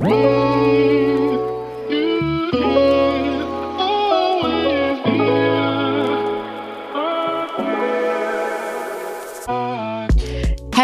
Whoa!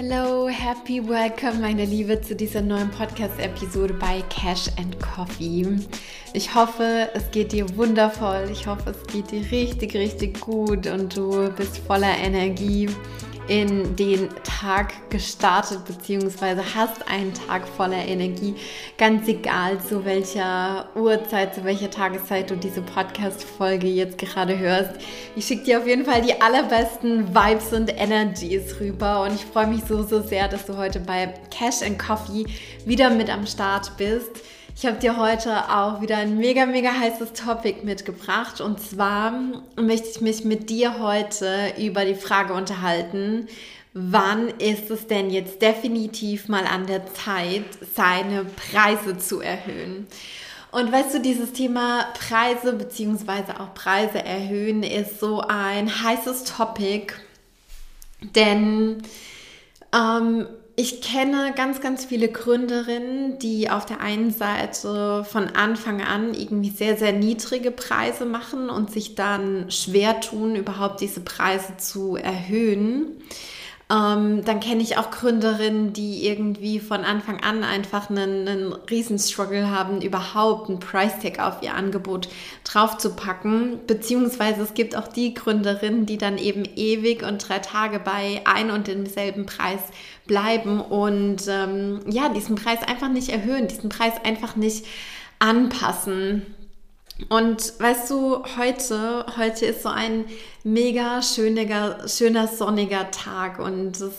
Hello, happy welcome, meine Liebe, zu dieser neuen Podcast-Episode bei Cash and Coffee. Ich hoffe, es geht dir wundervoll. Ich hoffe, es geht dir richtig, richtig gut und du bist voller Energie in den Tag gestartet, beziehungsweise hast einen Tag voller Energie. Ganz egal, zu welcher Uhrzeit, zu welcher Tageszeit du diese Podcast-Folge jetzt gerade hörst. Ich schicke dir auf jeden Fall die allerbesten Vibes und Energies rüber und ich freue mich so, so sehr, dass du heute bei Cash and Coffee wieder mit am Start bist. Ich habe dir heute auch wieder ein mega, mega heißes Topic mitgebracht. Und zwar möchte ich mich mit dir heute über die Frage unterhalten, wann ist es denn jetzt definitiv mal an der Zeit, seine Preise zu erhöhen? Und weißt du, dieses Thema Preise bzw. auch Preise erhöhen ist so ein heißes Topic, denn ähm, ich kenne ganz, ganz viele Gründerinnen, die auf der einen Seite von Anfang an irgendwie sehr, sehr niedrige Preise machen und sich dann schwer tun, überhaupt diese Preise zu erhöhen. Ähm, dann kenne ich auch Gründerinnen, die irgendwie von Anfang an einfach einen, einen Riesenstruggle haben, überhaupt einen Price-Tag auf ihr Angebot draufzupacken. Beziehungsweise es gibt auch die Gründerinnen, die dann eben ewig und drei Tage bei ein und demselben Preis bleiben und ähm, ja, diesen Preis einfach nicht erhöhen, diesen Preis einfach nicht anpassen. Und weißt du, heute, heute ist so ein mega schöner, schöner sonniger Tag und das,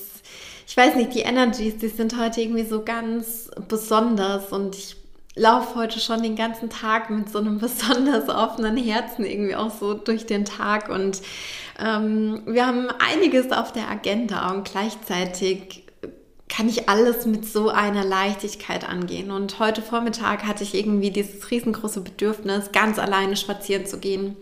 ich weiß nicht, die Energies, die sind heute irgendwie so ganz besonders und ich laufe heute schon den ganzen Tag mit so einem besonders offenen Herzen irgendwie auch so durch den Tag und ähm, wir haben einiges auf der Agenda und gleichzeitig kann ich alles mit so einer Leichtigkeit angehen. Und heute Vormittag hatte ich irgendwie dieses riesengroße Bedürfnis, ganz alleine spazieren zu gehen.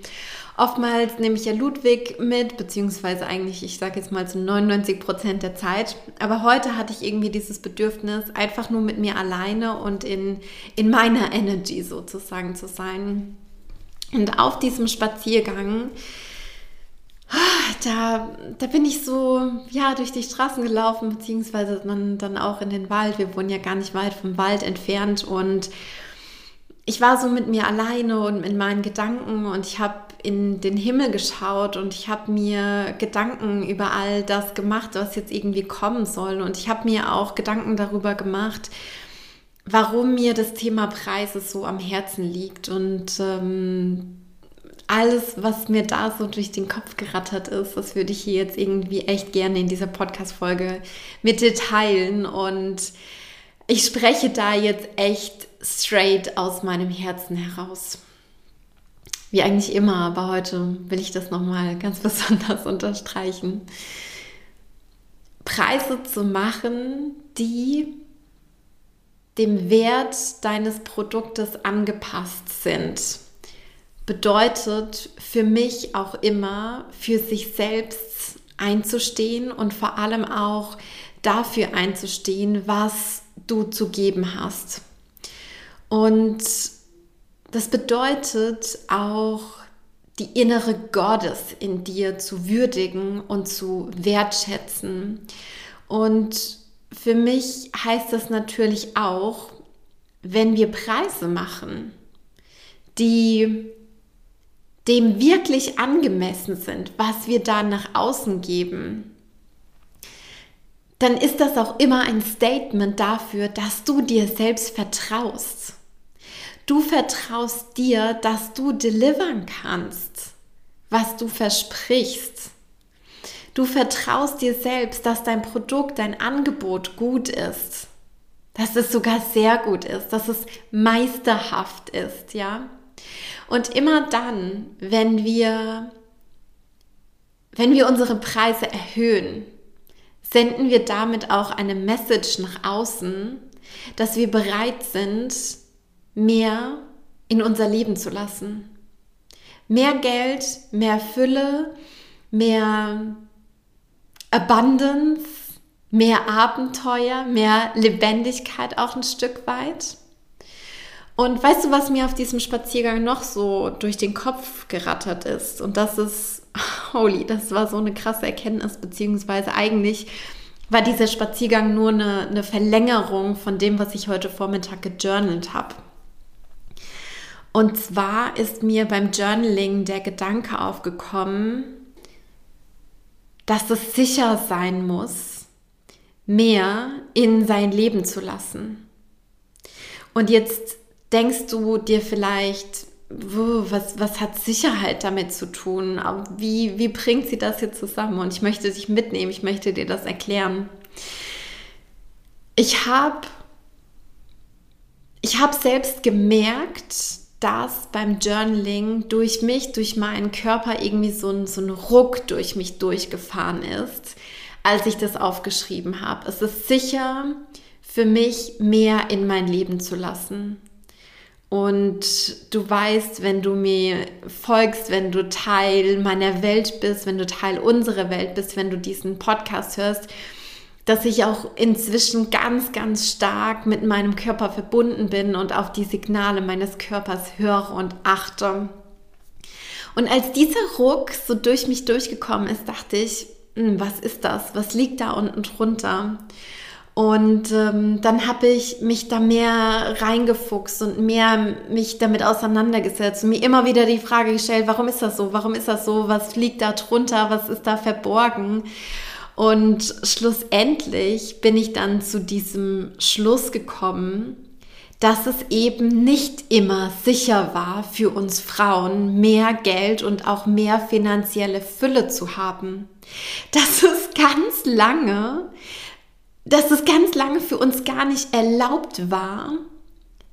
Oftmals nehme ich ja Ludwig mit, beziehungsweise eigentlich, ich sage jetzt mal zu 99 Prozent der Zeit. Aber heute hatte ich irgendwie dieses Bedürfnis, einfach nur mit mir alleine und in, in meiner Energy sozusagen zu sein. Und auf diesem Spaziergang da, da bin ich so, ja, durch die Straßen gelaufen, beziehungsweise dann, dann auch in den Wald. Wir wohnen ja gar nicht weit vom Wald entfernt und ich war so mit mir alleine und in meinen Gedanken und ich habe in den Himmel geschaut und ich habe mir Gedanken über all das gemacht, was jetzt irgendwie kommen soll. Und ich habe mir auch Gedanken darüber gemacht, warum mir das Thema Preise so am Herzen liegt. Und ähm, alles, was mir da so durch den Kopf gerattert ist, das würde ich hier jetzt irgendwie echt gerne in dieser Podcast-Folge mit dir teilen. Und ich spreche da jetzt echt straight aus meinem Herzen heraus. Wie eigentlich immer, aber heute will ich das nochmal ganz besonders unterstreichen. Preise zu machen, die dem Wert deines Produktes angepasst sind bedeutet für mich auch immer, für sich selbst einzustehen und vor allem auch dafür einzustehen, was du zu geben hast. Und das bedeutet auch, die innere Gottes in dir zu würdigen und zu wertschätzen. Und für mich heißt das natürlich auch, wenn wir Preise machen, die dem wirklich angemessen sind, was wir da nach außen geben, dann ist das auch immer ein Statement dafür, dass du dir selbst vertraust. Du vertraust dir, dass du delivern kannst, was du versprichst. Du vertraust dir selbst, dass dein Produkt, dein Angebot gut ist, dass es sogar sehr gut ist, dass es meisterhaft ist, ja? Und immer dann, wenn wir wenn wir unsere Preise erhöhen, senden wir damit auch eine Message nach außen, dass wir bereit sind, mehr in unser Leben zu lassen. Mehr Geld, mehr Fülle, mehr Abundance, mehr Abenteuer, mehr Lebendigkeit auch ein Stück weit. Und weißt du, was mir auf diesem Spaziergang noch so durch den Kopf gerattert ist? Und das ist, holy, das war so eine krasse Erkenntnis, beziehungsweise eigentlich war dieser Spaziergang nur eine, eine Verlängerung von dem, was ich heute Vormittag gejournalt habe. Und zwar ist mir beim Journaling der Gedanke aufgekommen, dass es sicher sein muss, mehr in sein Leben zu lassen. Und jetzt denkst du dir vielleicht, was, was hat Sicherheit damit zu tun? Wie, wie bringt sie das jetzt zusammen? Und ich möchte dich mitnehmen, ich möchte dir das erklären. Ich habe ich hab selbst gemerkt, dass beim Journaling durch mich, durch meinen Körper irgendwie so ein, so ein Ruck durch mich durchgefahren ist, als ich das aufgeschrieben habe. Es ist sicher für mich, mehr in mein Leben zu lassen. Und du weißt, wenn du mir folgst, wenn du Teil meiner Welt bist, wenn du Teil unserer Welt bist, wenn du diesen Podcast hörst, dass ich auch inzwischen ganz, ganz stark mit meinem Körper verbunden bin und auf die Signale meines Körpers höre und achte. Und als dieser Ruck so durch mich durchgekommen ist, dachte ich, hm, was ist das? Was liegt da unten drunter? Und ähm, dann habe ich mich da mehr reingefuchst und mehr mich damit auseinandergesetzt und mir immer wieder die Frage gestellt, warum ist das so? Warum ist das so? Was liegt da drunter? Was ist da verborgen? Und schlussendlich bin ich dann zu diesem Schluss gekommen, dass es eben nicht immer sicher war für uns Frauen, mehr Geld und auch mehr finanzielle Fülle zu haben. Dass es ganz lange dass es ganz lange für uns gar nicht erlaubt war,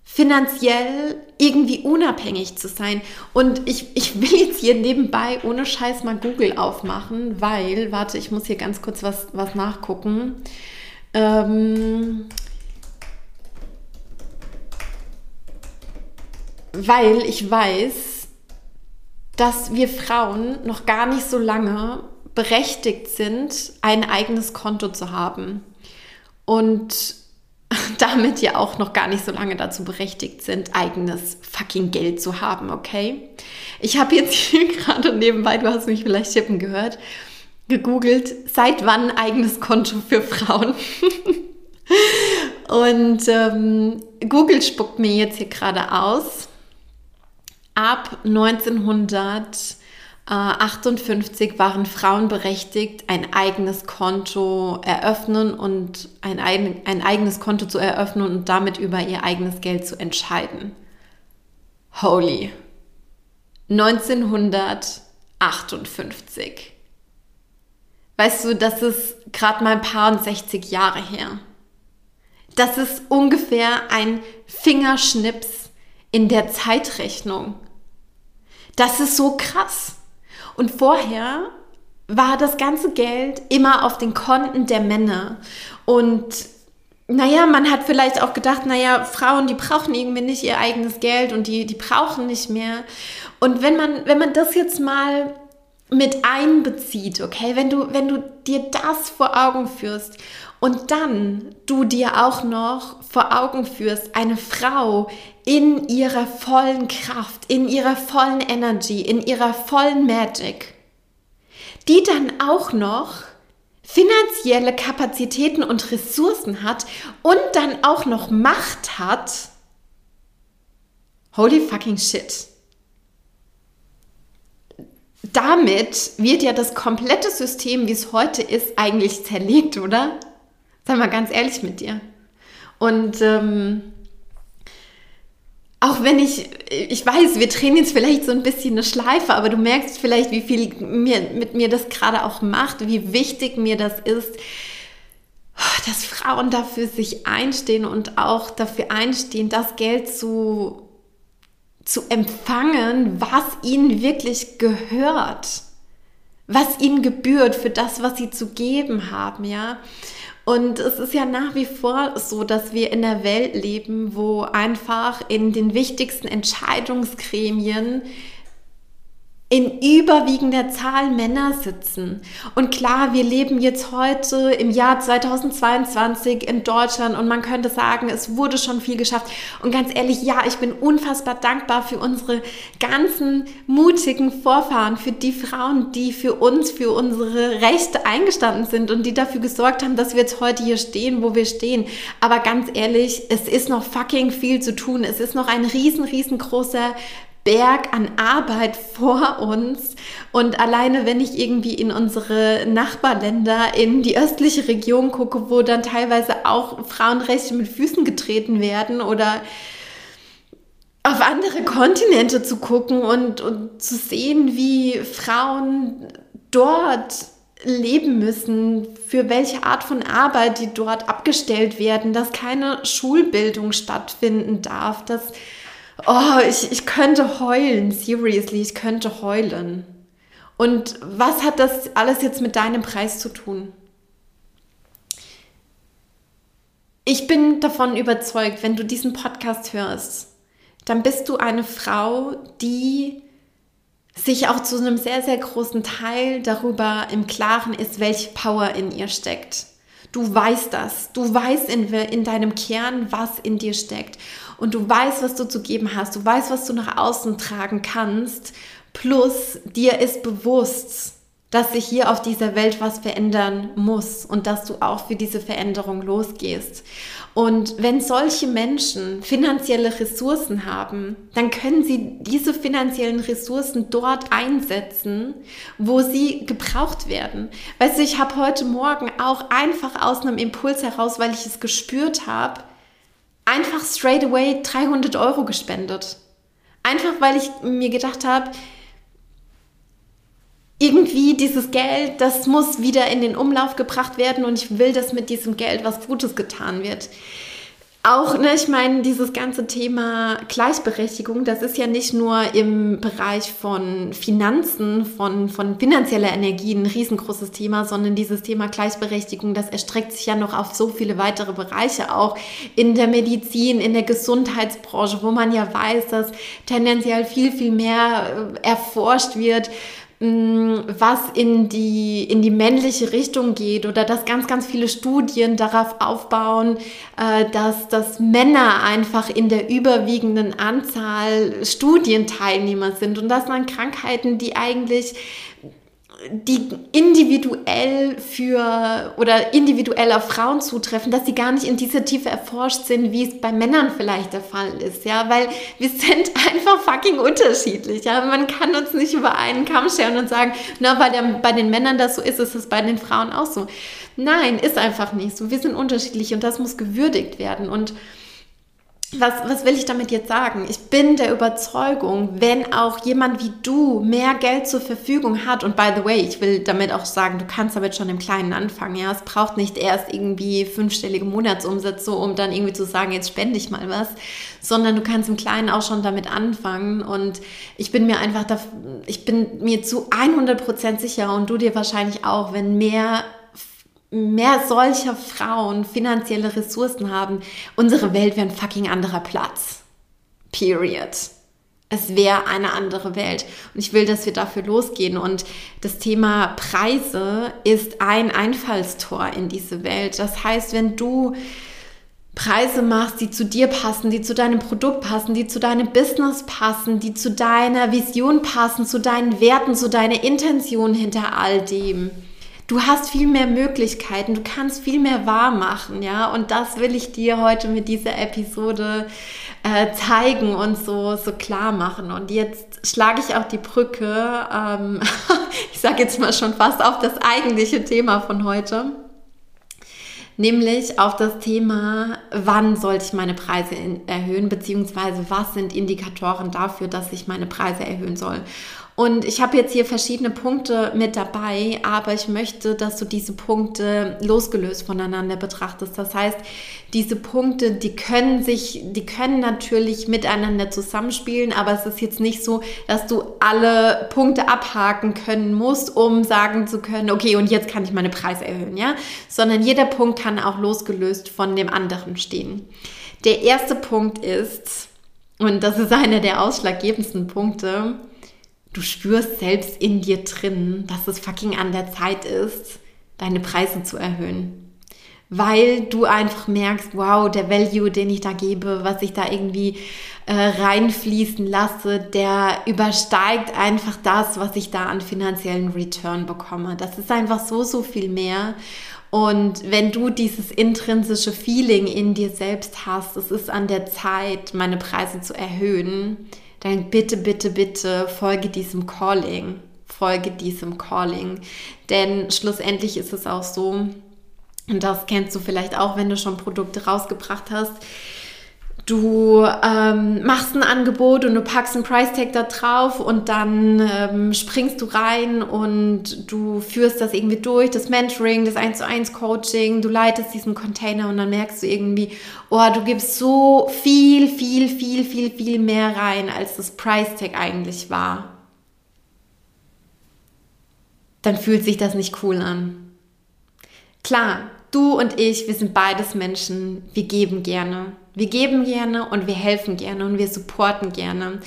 finanziell irgendwie unabhängig zu sein. Und ich, ich will jetzt hier nebenbei ohne Scheiß mal Google aufmachen, weil, warte, ich muss hier ganz kurz was, was nachgucken. Ähm, weil ich weiß, dass wir Frauen noch gar nicht so lange berechtigt sind, ein eigenes Konto zu haben und damit ja auch noch gar nicht so lange dazu berechtigt sind, eigenes fucking Geld zu haben, okay? Ich habe jetzt hier gerade nebenbei, du hast mich vielleicht tippen gehört, gegoogelt, seit wann eigenes Konto für Frauen? Und ähm, Google spuckt mir jetzt hier gerade aus. Ab 1900 58 waren Frauen berechtigt, ein eigenes Konto eröffnen und ein, ein eigenes Konto zu eröffnen und damit über ihr eigenes Geld zu entscheiden. Holy. 1958. Weißt du, das ist gerade mal ein paar und 60 Jahre her. Das ist ungefähr ein Fingerschnips in der Zeitrechnung. Das ist so krass. Und vorher war das ganze Geld immer auf den Konten der Männer. Und naja, man hat vielleicht auch gedacht, naja, Frauen, die brauchen irgendwie nicht ihr eigenes Geld und die, die brauchen nicht mehr. Und wenn man, wenn man das jetzt mal mit einbezieht, okay, wenn du, wenn du dir das vor Augen führst und dann du dir auch noch vor Augen führst, eine Frau in ihrer vollen Kraft, in ihrer vollen Energy, in ihrer vollen Magic, die dann auch noch finanzielle Kapazitäten und Ressourcen hat und dann auch noch Macht hat. Holy fucking shit. Damit wird ja das komplette System, wie es heute ist, eigentlich zerlegt, oder? Sei mal ganz ehrlich mit dir. Und ähm, auch wenn ich, ich weiß, wir drehen jetzt vielleicht so ein bisschen eine Schleife, aber du merkst vielleicht, wie viel mir, mit mir das gerade auch macht, wie wichtig mir das ist, dass Frauen dafür sich einstehen und auch dafür einstehen, das Geld zu, zu empfangen, was ihnen wirklich gehört. was ihnen gebührt für das, was sie zu geben haben, ja. Und es ist ja nach wie vor so, dass wir in einer Welt leben, wo einfach in den wichtigsten Entscheidungsgremien in überwiegender Zahl Männer sitzen. Und klar, wir leben jetzt heute im Jahr 2022 in Deutschland und man könnte sagen, es wurde schon viel geschafft. Und ganz ehrlich, ja, ich bin unfassbar dankbar für unsere ganzen mutigen Vorfahren, für die Frauen, die für uns, für unsere Rechte eingestanden sind und die dafür gesorgt haben, dass wir jetzt heute hier stehen, wo wir stehen. Aber ganz ehrlich, es ist noch fucking viel zu tun. Es ist noch ein riesen, riesengroßer Berg an Arbeit vor uns. Und alleine, wenn ich irgendwie in unsere Nachbarländer, in die östliche Region gucke, wo dann teilweise auch Frauenrechte mit Füßen getreten werden oder auf andere Kontinente zu gucken und, und zu sehen, wie Frauen dort leben müssen, für welche Art von Arbeit die dort abgestellt werden, dass keine Schulbildung stattfinden darf, dass Oh, ich, ich könnte heulen, seriously, ich könnte heulen. Und was hat das alles jetzt mit deinem Preis zu tun? Ich bin davon überzeugt, wenn du diesen Podcast hörst, dann bist du eine Frau, die sich auch zu einem sehr, sehr großen Teil darüber im Klaren ist, welche Power in ihr steckt. Du weißt das. Du weißt in, in deinem Kern, was in dir steckt. Und du weißt, was du zu geben hast. Du weißt, was du nach außen tragen kannst. Plus, dir ist bewusst, dass sich hier auf dieser Welt was verändern muss und dass du auch für diese Veränderung losgehst. Und wenn solche Menschen finanzielle Ressourcen haben, dann können sie diese finanziellen Ressourcen dort einsetzen, wo sie gebraucht werden. Weißt du, ich habe heute Morgen auch einfach aus einem Impuls heraus, weil ich es gespürt habe, einfach straight away 300 Euro gespendet. Einfach weil ich mir gedacht habe, irgendwie dieses Geld, das muss wieder in den Umlauf gebracht werden und ich will, dass mit diesem Geld was Gutes getan wird. Auch, ne, ich meine, dieses ganze Thema Gleichberechtigung, das ist ja nicht nur im Bereich von Finanzen, von, von finanzieller Energie ein riesengroßes Thema, sondern dieses Thema Gleichberechtigung, das erstreckt sich ja noch auf so viele weitere Bereiche, auch in der Medizin, in der Gesundheitsbranche, wo man ja weiß, dass tendenziell viel, viel mehr äh, erforscht wird was in die, in die männliche Richtung geht oder dass ganz, ganz viele Studien darauf aufbauen, äh, dass, dass Männer einfach in der überwiegenden Anzahl Studienteilnehmer sind und dass man Krankheiten, die eigentlich die individuell für oder individuell auf Frauen zutreffen, dass sie gar nicht in dieser Tiefe erforscht sind, wie es bei Männern vielleicht der Fall ist, ja, weil wir sind einfach fucking unterschiedlich, ja, man kann uns nicht über einen Kamm scheren und sagen, na, weil der, bei den Männern das so ist, ist es bei den Frauen auch so. Nein, ist einfach nicht so. Wir sind unterschiedlich und das muss gewürdigt werden und was, was will ich damit jetzt sagen? Ich bin der Überzeugung, wenn auch jemand wie du mehr Geld zur Verfügung hat, und by the way, ich will damit auch sagen, du kannst damit schon im Kleinen anfangen, ja, es braucht nicht erst irgendwie fünfstellige Monatsumsätze, um dann irgendwie zu sagen, jetzt spende ich mal was, sondern du kannst im Kleinen auch schon damit anfangen und ich bin mir einfach, da, ich bin mir zu 100% sicher und du dir wahrscheinlich auch, wenn mehr mehr solcher Frauen finanzielle Ressourcen haben, unsere Welt wäre ein fucking anderer Platz. Period. Es wäre eine andere Welt. Und ich will, dass wir dafür losgehen. Und das Thema Preise ist ein Einfallstor in diese Welt. Das heißt, wenn du Preise machst, die zu dir passen, die zu deinem Produkt passen, die zu deinem Business passen, die zu deiner Vision passen, zu deinen Werten, zu deiner Intention hinter all dem, du hast viel mehr Möglichkeiten, du kannst viel mehr wahr machen, ja. Und das will ich dir heute mit dieser Episode äh, zeigen und so, so klar machen. Und jetzt schlage ich auch die Brücke, ähm, ich sage jetzt mal schon fast auf das eigentliche Thema von heute nämlich auf das Thema, wann sollte ich meine Preise erhöhen, beziehungsweise was sind Indikatoren dafür, dass ich meine Preise erhöhen soll. Und ich habe jetzt hier verschiedene Punkte mit dabei, aber ich möchte, dass du diese Punkte losgelöst voneinander betrachtest. Das heißt, diese Punkte, die können sich, die können natürlich miteinander zusammenspielen, aber es ist jetzt nicht so, dass du alle Punkte abhaken können musst, um sagen zu können, okay, und jetzt kann ich meine Preise erhöhen, ja? Sondern jeder Punkt kann auch losgelöst von dem anderen stehen. Der erste Punkt ist, und das ist einer der ausschlaggebendsten Punkte, du spürst selbst in dir drin, dass es fucking an der Zeit ist, deine Preise zu erhöhen. Weil du einfach merkst, wow, der Value, den ich da gebe, was ich da irgendwie äh, reinfließen lasse, der übersteigt einfach das, was ich da an finanziellen Return bekomme. Das ist einfach so, so viel mehr. Und wenn du dieses intrinsische Feeling in dir selbst hast, es ist an der Zeit, meine Preise zu erhöhen, dann bitte, bitte, bitte folge diesem Calling. Folge diesem Calling. Denn schlussendlich ist es auch so, und das kennst du vielleicht auch, wenn du schon Produkte rausgebracht hast, Du ähm, machst ein Angebot und du packst einen Price Tag da drauf und dann ähm, springst du rein und du führst das irgendwie durch, das Mentoring, das 1 zu 1 Coaching, du leitest diesen Container und dann merkst du irgendwie, oh, du gibst so viel, viel, viel, viel, viel mehr rein, als das Price Tag eigentlich war. Dann fühlt sich das nicht cool an. Klar, du und ich, wir sind beides Menschen, wir geben gerne wir geben gerne und wir helfen gerne und wir supporten gerne.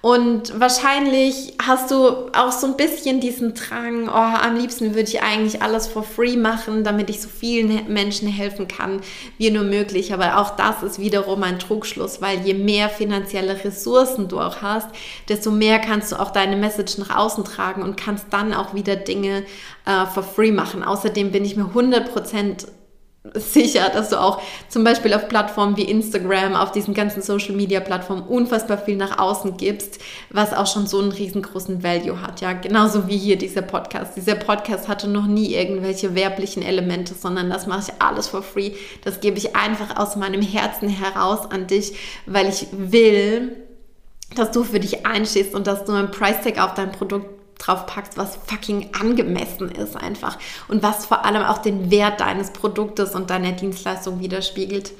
Und wahrscheinlich hast du auch so ein bisschen diesen Drang, oh, am liebsten würde ich eigentlich alles for free machen, damit ich so vielen Menschen helfen kann, wie nur möglich. Aber auch das ist wiederum ein Trugschluss, weil je mehr finanzielle Ressourcen du auch hast, desto mehr kannst du auch deine Message nach außen tragen und kannst dann auch wieder Dinge äh, for free machen. Außerdem bin ich mir 100 Prozent sicher, dass du auch zum Beispiel auf Plattformen wie Instagram, auf diesen ganzen Social Media Plattformen unfassbar viel nach außen gibst, was auch schon so einen riesengroßen Value hat. Ja, genauso wie hier dieser Podcast. Dieser Podcast hatte noch nie irgendwelche werblichen Elemente, sondern das mache ich alles for free. Das gebe ich einfach aus meinem Herzen heraus an dich, weil ich will, dass du für dich einstehst und dass du einen Price Tag auf dein Produkt drauf packst, was fucking angemessen ist einfach und was vor allem auch den Wert deines Produktes und deiner Dienstleistung widerspiegelt.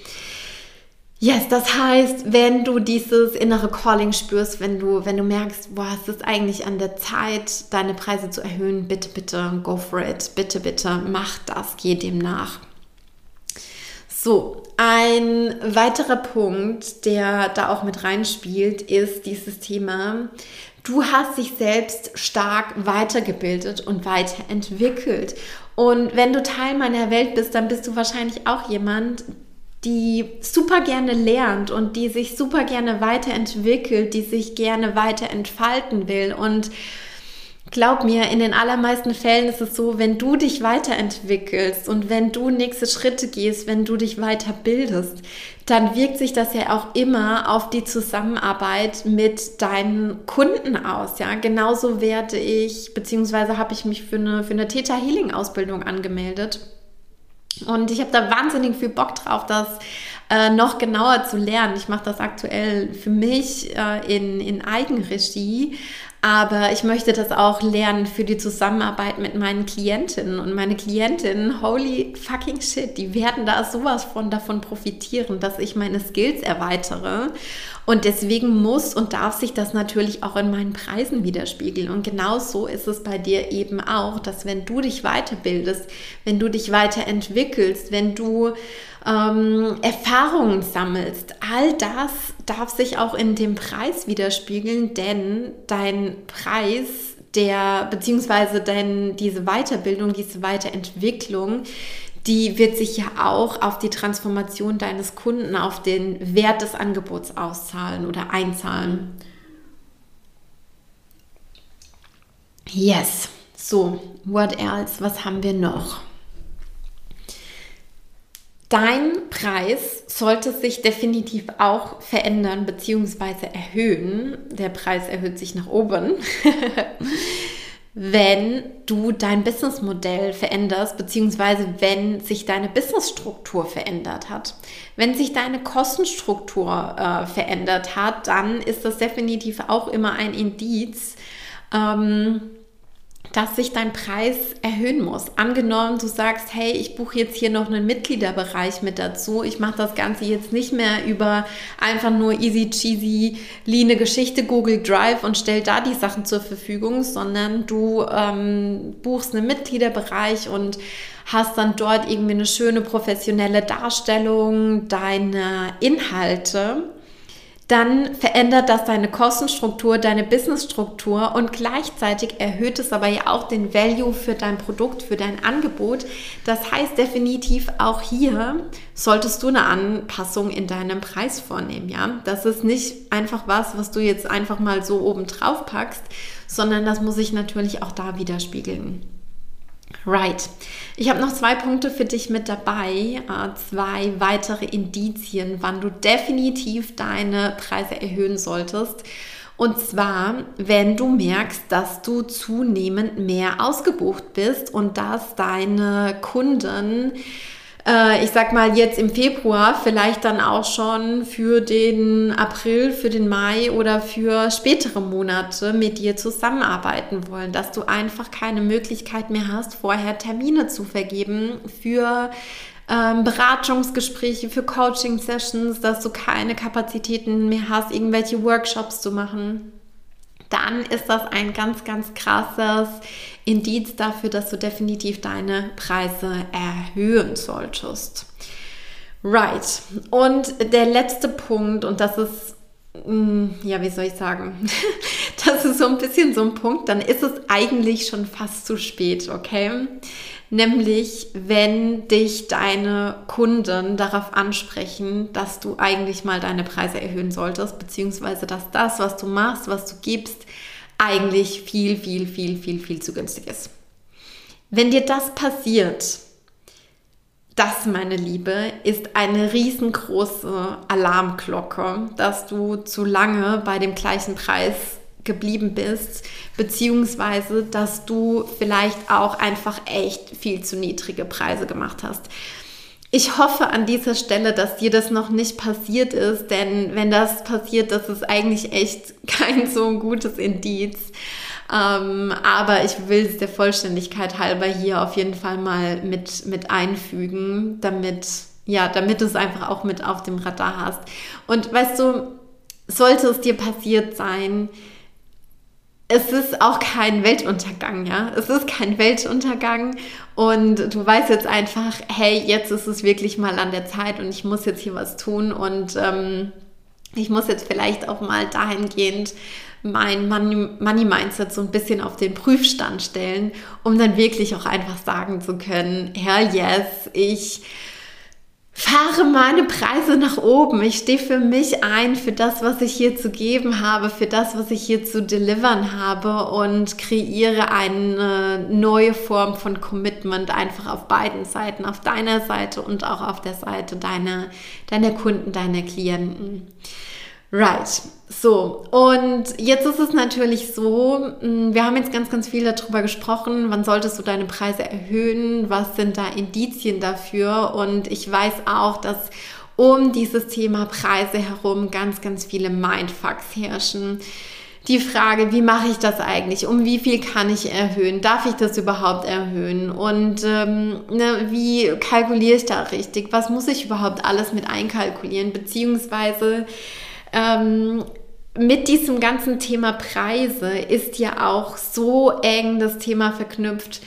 Yes, das heißt, wenn du dieses innere Calling spürst, wenn du, wenn du merkst, boah, es ist eigentlich an der Zeit, deine Preise zu erhöhen, bitte, bitte, go for it. Bitte, bitte, mach das, geh dem nach. So, ein weiterer Punkt, der da auch mit reinspielt, ist dieses Thema, Du hast dich selbst stark weitergebildet und weiterentwickelt. Und wenn du Teil meiner Welt bist, dann bist du wahrscheinlich auch jemand, die super gerne lernt und die sich super gerne weiterentwickelt, die sich gerne weiter entfalten will und Glaub mir, in den allermeisten Fällen ist es so, wenn du dich weiterentwickelst und wenn du nächste Schritte gehst, wenn du dich weiterbildest, dann wirkt sich das ja auch immer auf die Zusammenarbeit mit deinen Kunden aus. Ja, genauso werde ich, beziehungsweise habe ich mich für eine, für eine Theta Healing Ausbildung angemeldet. Und ich habe da wahnsinnig viel Bock drauf, das äh, noch genauer zu lernen. Ich mache das aktuell für mich äh, in, in Eigenregie, aber ich möchte das auch lernen für die Zusammenarbeit mit meinen Klientinnen. Und meine Klientinnen, holy fucking shit, die werden da sowas von davon profitieren, dass ich meine Skills erweitere. Und deswegen muss und darf sich das natürlich auch in meinen Preisen widerspiegeln. Und genau so ist es bei dir eben auch, dass wenn du dich weiterbildest, wenn du dich weiterentwickelst, wenn du ähm, Erfahrungen sammelst. All das darf sich auch in dem Preis widerspiegeln, denn dein Preis, der beziehungsweise dein, diese Weiterbildung, diese Weiterentwicklung, die wird sich ja auch auf die Transformation deines Kunden, auf den Wert des Angebots auszahlen oder einzahlen. Yes. So, what else? Was haben wir noch? Dein Preis sollte sich definitiv auch verändern bzw. erhöhen. Der Preis erhöht sich nach oben, wenn du dein Businessmodell veränderst bzw. wenn sich deine Businessstruktur verändert hat. Wenn sich deine Kostenstruktur äh, verändert hat, dann ist das definitiv auch immer ein Indiz, ähm, dass sich dein Preis erhöhen muss. Angenommen, du sagst, hey, ich buche jetzt hier noch einen Mitgliederbereich mit dazu. Ich mache das Ganze jetzt nicht mehr über einfach nur easy cheesy, line Geschichte, Google Drive und stell da die Sachen zur Verfügung, sondern du ähm, buchst einen Mitgliederbereich und hast dann dort irgendwie eine schöne professionelle Darstellung deiner Inhalte dann verändert das deine Kostenstruktur, deine Businessstruktur und gleichzeitig erhöht es aber ja auch den Value für dein Produkt, für dein Angebot. Das heißt definitiv auch hier solltest du eine Anpassung in deinem Preis vornehmen, ja? Das ist nicht einfach was, was du jetzt einfach mal so oben drauf packst, sondern das muss sich natürlich auch da widerspiegeln. Right. Ich habe noch zwei Punkte für dich mit dabei, äh, zwei weitere Indizien, wann du definitiv deine Preise erhöhen solltest. Und zwar, wenn du merkst, dass du zunehmend mehr ausgebucht bist und dass deine Kunden äh, ich sag mal jetzt im Februar, vielleicht dann auch schon für den April, für den Mai oder für spätere Monate mit dir zusammenarbeiten wollen, dass du einfach keine Möglichkeit mehr hast, vorher Termine zu vergeben für ähm, Beratungsgespräche, für Coaching-Sessions, dass du keine Kapazitäten mehr hast, irgendwelche Workshops zu machen dann ist das ein ganz, ganz krasses Indiz dafür, dass du definitiv deine Preise erhöhen solltest. Right. Und der letzte Punkt, und das ist, mm, ja, wie soll ich sagen, das ist so ein bisschen so ein Punkt, dann ist es eigentlich schon fast zu spät, okay? Nämlich, wenn dich deine Kunden darauf ansprechen, dass du eigentlich mal deine Preise erhöhen solltest, beziehungsweise dass das, was du machst, was du gibst, eigentlich viel, viel, viel, viel, viel zu günstig ist. Wenn dir das passiert, das, meine Liebe, ist eine riesengroße Alarmglocke, dass du zu lange bei dem gleichen Preis geblieben bist, beziehungsweise dass du vielleicht auch einfach echt viel zu niedrige Preise gemacht hast. Ich hoffe an dieser Stelle, dass dir das noch nicht passiert ist, denn wenn das passiert, das ist eigentlich echt kein so ein gutes Indiz. Ähm, aber ich will es der Vollständigkeit halber hier auf jeden Fall mal mit, mit einfügen, damit, ja, damit du es einfach auch mit auf dem Radar hast. Und weißt du, sollte es dir passiert sein, es ist auch kein Weltuntergang, ja. Es ist kein Weltuntergang und du weißt jetzt einfach, hey, jetzt ist es wirklich mal an der Zeit und ich muss jetzt hier was tun und ähm, ich muss jetzt vielleicht auch mal dahingehend mein Money-Mindset so ein bisschen auf den Prüfstand stellen, um dann wirklich auch einfach sagen zu können, Herr, yes, ich fahre meine Preise nach oben. Ich stehe für mich ein, für das, was ich hier zu geben habe, für das, was ich hier zu delivern habe und kreiere eine neue Form von Commitment einfach auf beiden Seiten, auf deiner Seite und auch auf der Seite deiner, deiner Kunden, deiner Klienten. Right. So, und jetzt ist es natürlich so, mm, wir haben jetzt ganz, ganz viel darüber gesprochen, wann solltest du deine Preise erhöhen, was sind da Indizien dafür und ich weiß auch, dass um dieses Thema Preise herum ganz, ganz viele Mindfucks herrschen. Die Frage, wie mache ich das eigentlich? Um wie viel kann ich erhöhen? Darf ich das überhaupt erhöhen? Und ähm, ne, wie kalkuliere ich da richtig? Was muss ich überhaupt alles mit einkalkulieren? Beziehungsweise ähm, mit diesem ganzen Thema Preise ist ja auch so eng das Thema verknüpft,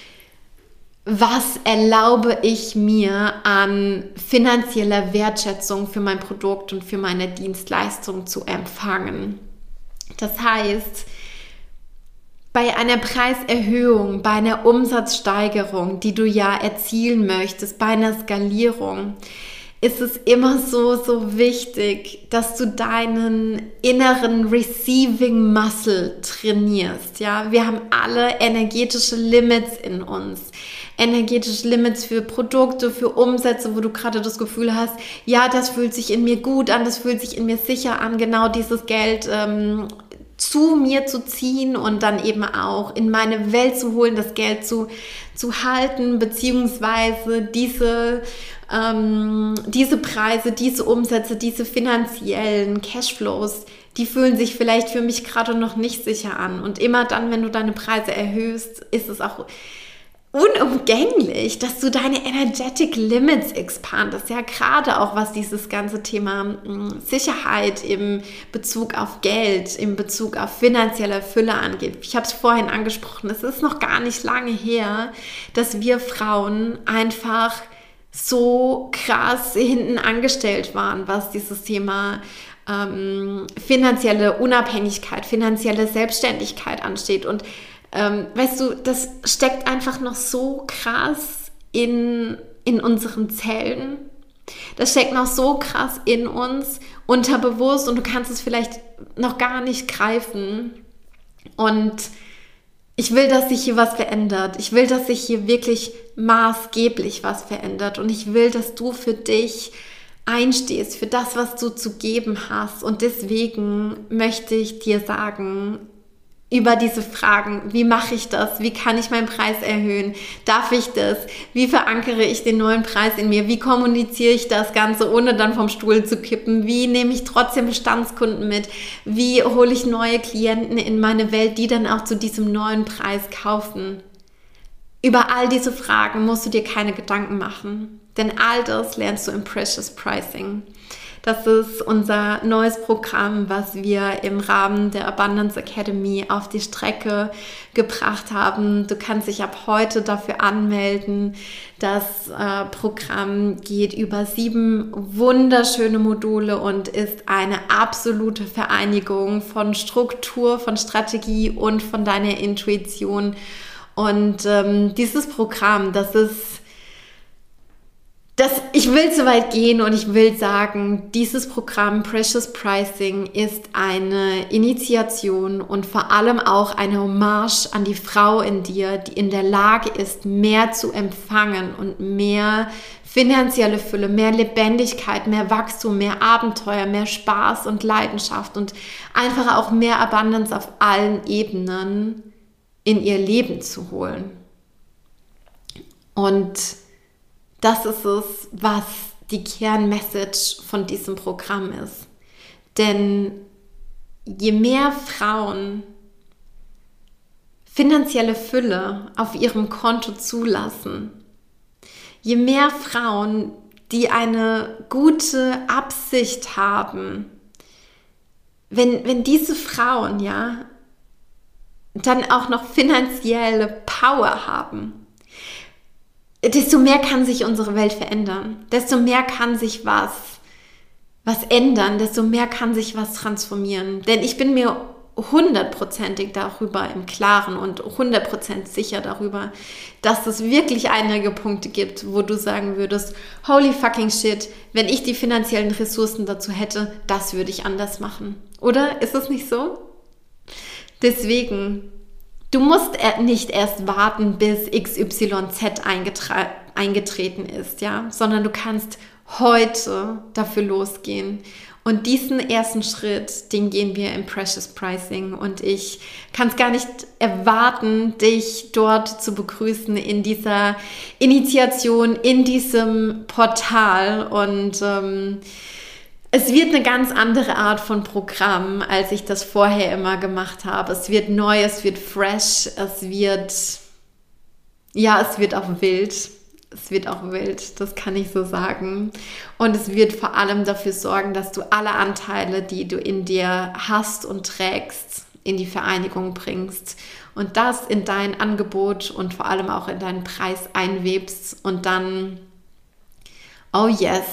was erlaube ich mir an finanzieller Wertschätzung für mein Produkt und für meine Dienstleistung zu empfangen. Das heißt, bei einer Preiserhöhung, bei einer Umsatzsteigerung, die du ja erzielen möchtest, bei einer Skalierung, ist es immer so, so wichtig, dass du deinen inneren Receiving Muscle trainierst. Ja, wir haben alle energetische Limits in uns. Energetische Limits für Produkte, für Umsätze, wo du gerade das Gefühl hast, ja, das fühlt sich in mir gut an, das fühlt sich in mir sicher an, genau dieses Geld ähm, zu mir zu ziehen und dann eben auch in meine Welt zu holen, das Geld zu, zu halten, beziehungsweise diese ähm, diese Preise, diese Umsätze, diese finanziellen Cashflows, die fühlen sich vielleicht für mich gerade noch nicht sicher an. Und immer dann, wenn du deine Preise erhöhst, ist es auch unumgänglich, dass du deine Energetic Limits expandest. Ja, gerade auch was dieses ganze Thema hm, Sicherheit im Bezug auf Geld, im Bezug auf finanzielle Fülle angeht. Ich habe es vorhin angesprochen, es ist noch gar nicht lange her, dass wir Frauen einfach so krass hinten angestellt waren, was dieses Thema ähm, finanzielle Unabhängigkeit, finanzielle Selbstständigkeit ansteht. Und ähm, weißt du, das steckt einfach noch so krass in, in unseren Zellen. Das steckt noch so krass in uns, unterbewusst und du kannst es vielleicht noch gar nicht greifen. Und ich will, dass sich hier was verändert. Ich will, dass sich hier wirklich maßgeblich was verändert. Und ich will, dass du für dich einstehst, für das, was du zu geben hast. Und deswegen möchte ich dir sagen, über diese Fragen. Wie mache ich das? Wie kann ich meinen Preis erhöhen? Darf ich das? Wie verankere ich den neuen Preis in mir? Wie kommuniziere ich das Ganze, ohne dann vom Stuhl zu kippen? Wie nehme ich trotzdem Bestandskunden mit? Wie hole ich neue Klienten in meine Welt, die dann auch zu diesem neuen Preis kaufen? Über all diese Fragen musst du dir keine Gedanken machen, denn all das lernst du im Precious Pricing. Das ist unser neues Programm, was wir im Rahmen der Abundance Academy auf die Strecke gebracht haben. Du kannst dich ab heute dafür anmelden. Das äh, Programm geht über sieben wunderschöne Module und ist eine absolute Vereinigung von Struktur, von Strategie und von deiner Intuition. Und ähm, dieses Programm, das ist das, ich will zu weit gehen und ich will sagen, dieses Programm Precious Pricing ist eine Initiation und vor allem auch eine Hommage an die Frau in dir, die in der Lage ist, mehr zu empfangen und mehr finanzielle Fülle, mehr Lebendigkeit, mehr Wachstum, mehr Abenteuer, mehr Spaß und Leidenschaft und einfach auch mehr Abundance auf allen Ebenen in ihr Leben zu holen. Und das ist es, was die Kernmessage von diesem Programm ist. Denn je mehr Frauen finanzielle Fülle auf ihrem Konto zulassen, je mehr Frauen, die eine gute Absicht haben, wenn, wenn diese Frauen ja dann auch noch finanzielle Power haben, desto mehr kann sich unsere Welt verändern, desto mehr kann sich was, was ändern, desto mehr kann sich was transformieren. Denn ich bin mir hundertprozentig darüber im Klaren und hundertprozentig sicher darüber, dass es wirklich einige Punkte gibt, wo du sagen würdest, holy fucking shit, wenn ich die finanziellen Ressourcen dazu hätte, das würde ich anders machen. Oder ist es nicht so? Deswegen Du musst nicht erst warten, bis XYZ eingetreten ist, ja, sondern du kannst heute dafür losgehen. Und diesen ersten Schritt, den gehen wir im Precious Pricing. Und ich kann es gar nicht erwarten, dich dort zu begrüßen in dieser Initiation, in diesem Portal. Und ähm, es wird eine ganz andere Art von Programm, als ich das vorher immer gemacht habe. Es wird neu, es wird fresh, es wird, ja, es wird auch wild. Es wird auch wild, das kann ich so sagen. Und es wird vor allem dafür sorgen, dass du alle Anteile, die du in dir hast und trägst, in die Vereinigung bringst und das in dein Angebot und vor allem auch in deinen Preis einwebst und dann, oh yes,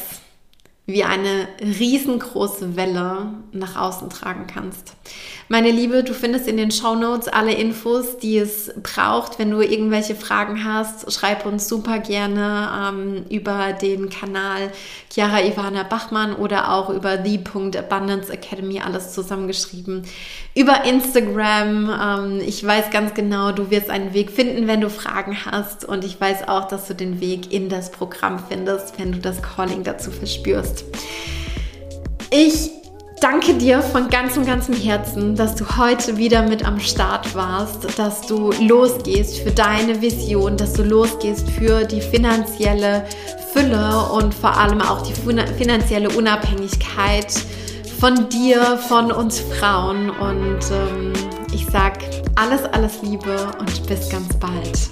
wie eine riesengroße Welle nach außen tragen kannst. Meine Liebe, du findest in den Show Notes alle Infos, die es braucht. Wenn du irgendwelche Fragen hast, schreib uns super gerne ähm, über den Kanal Chiara Ivana Bachmann oder auch über the.abundance Academy, alles zusammengeschrieben. Über Instagram. Ähm, ich weiß ganz genau, du wirst einen Weg finden, wenn du Fragen hast. Und ich weiß auch, dass du den Weg in das Programm findest, wenn du das Calling dazu verspürst. Ich danke dir von ganzem, ganzem Herzen, dass du heute wieder mit am Start warst, dass du losgehst für deine Vision, dass du losgehst für die finanzielle Fülle und vor allem auch die finanzielle Unabhängigkeit von dir, von uns Frauen. Und ähm, ich sag alles, alles Liebe und bis ganz bald.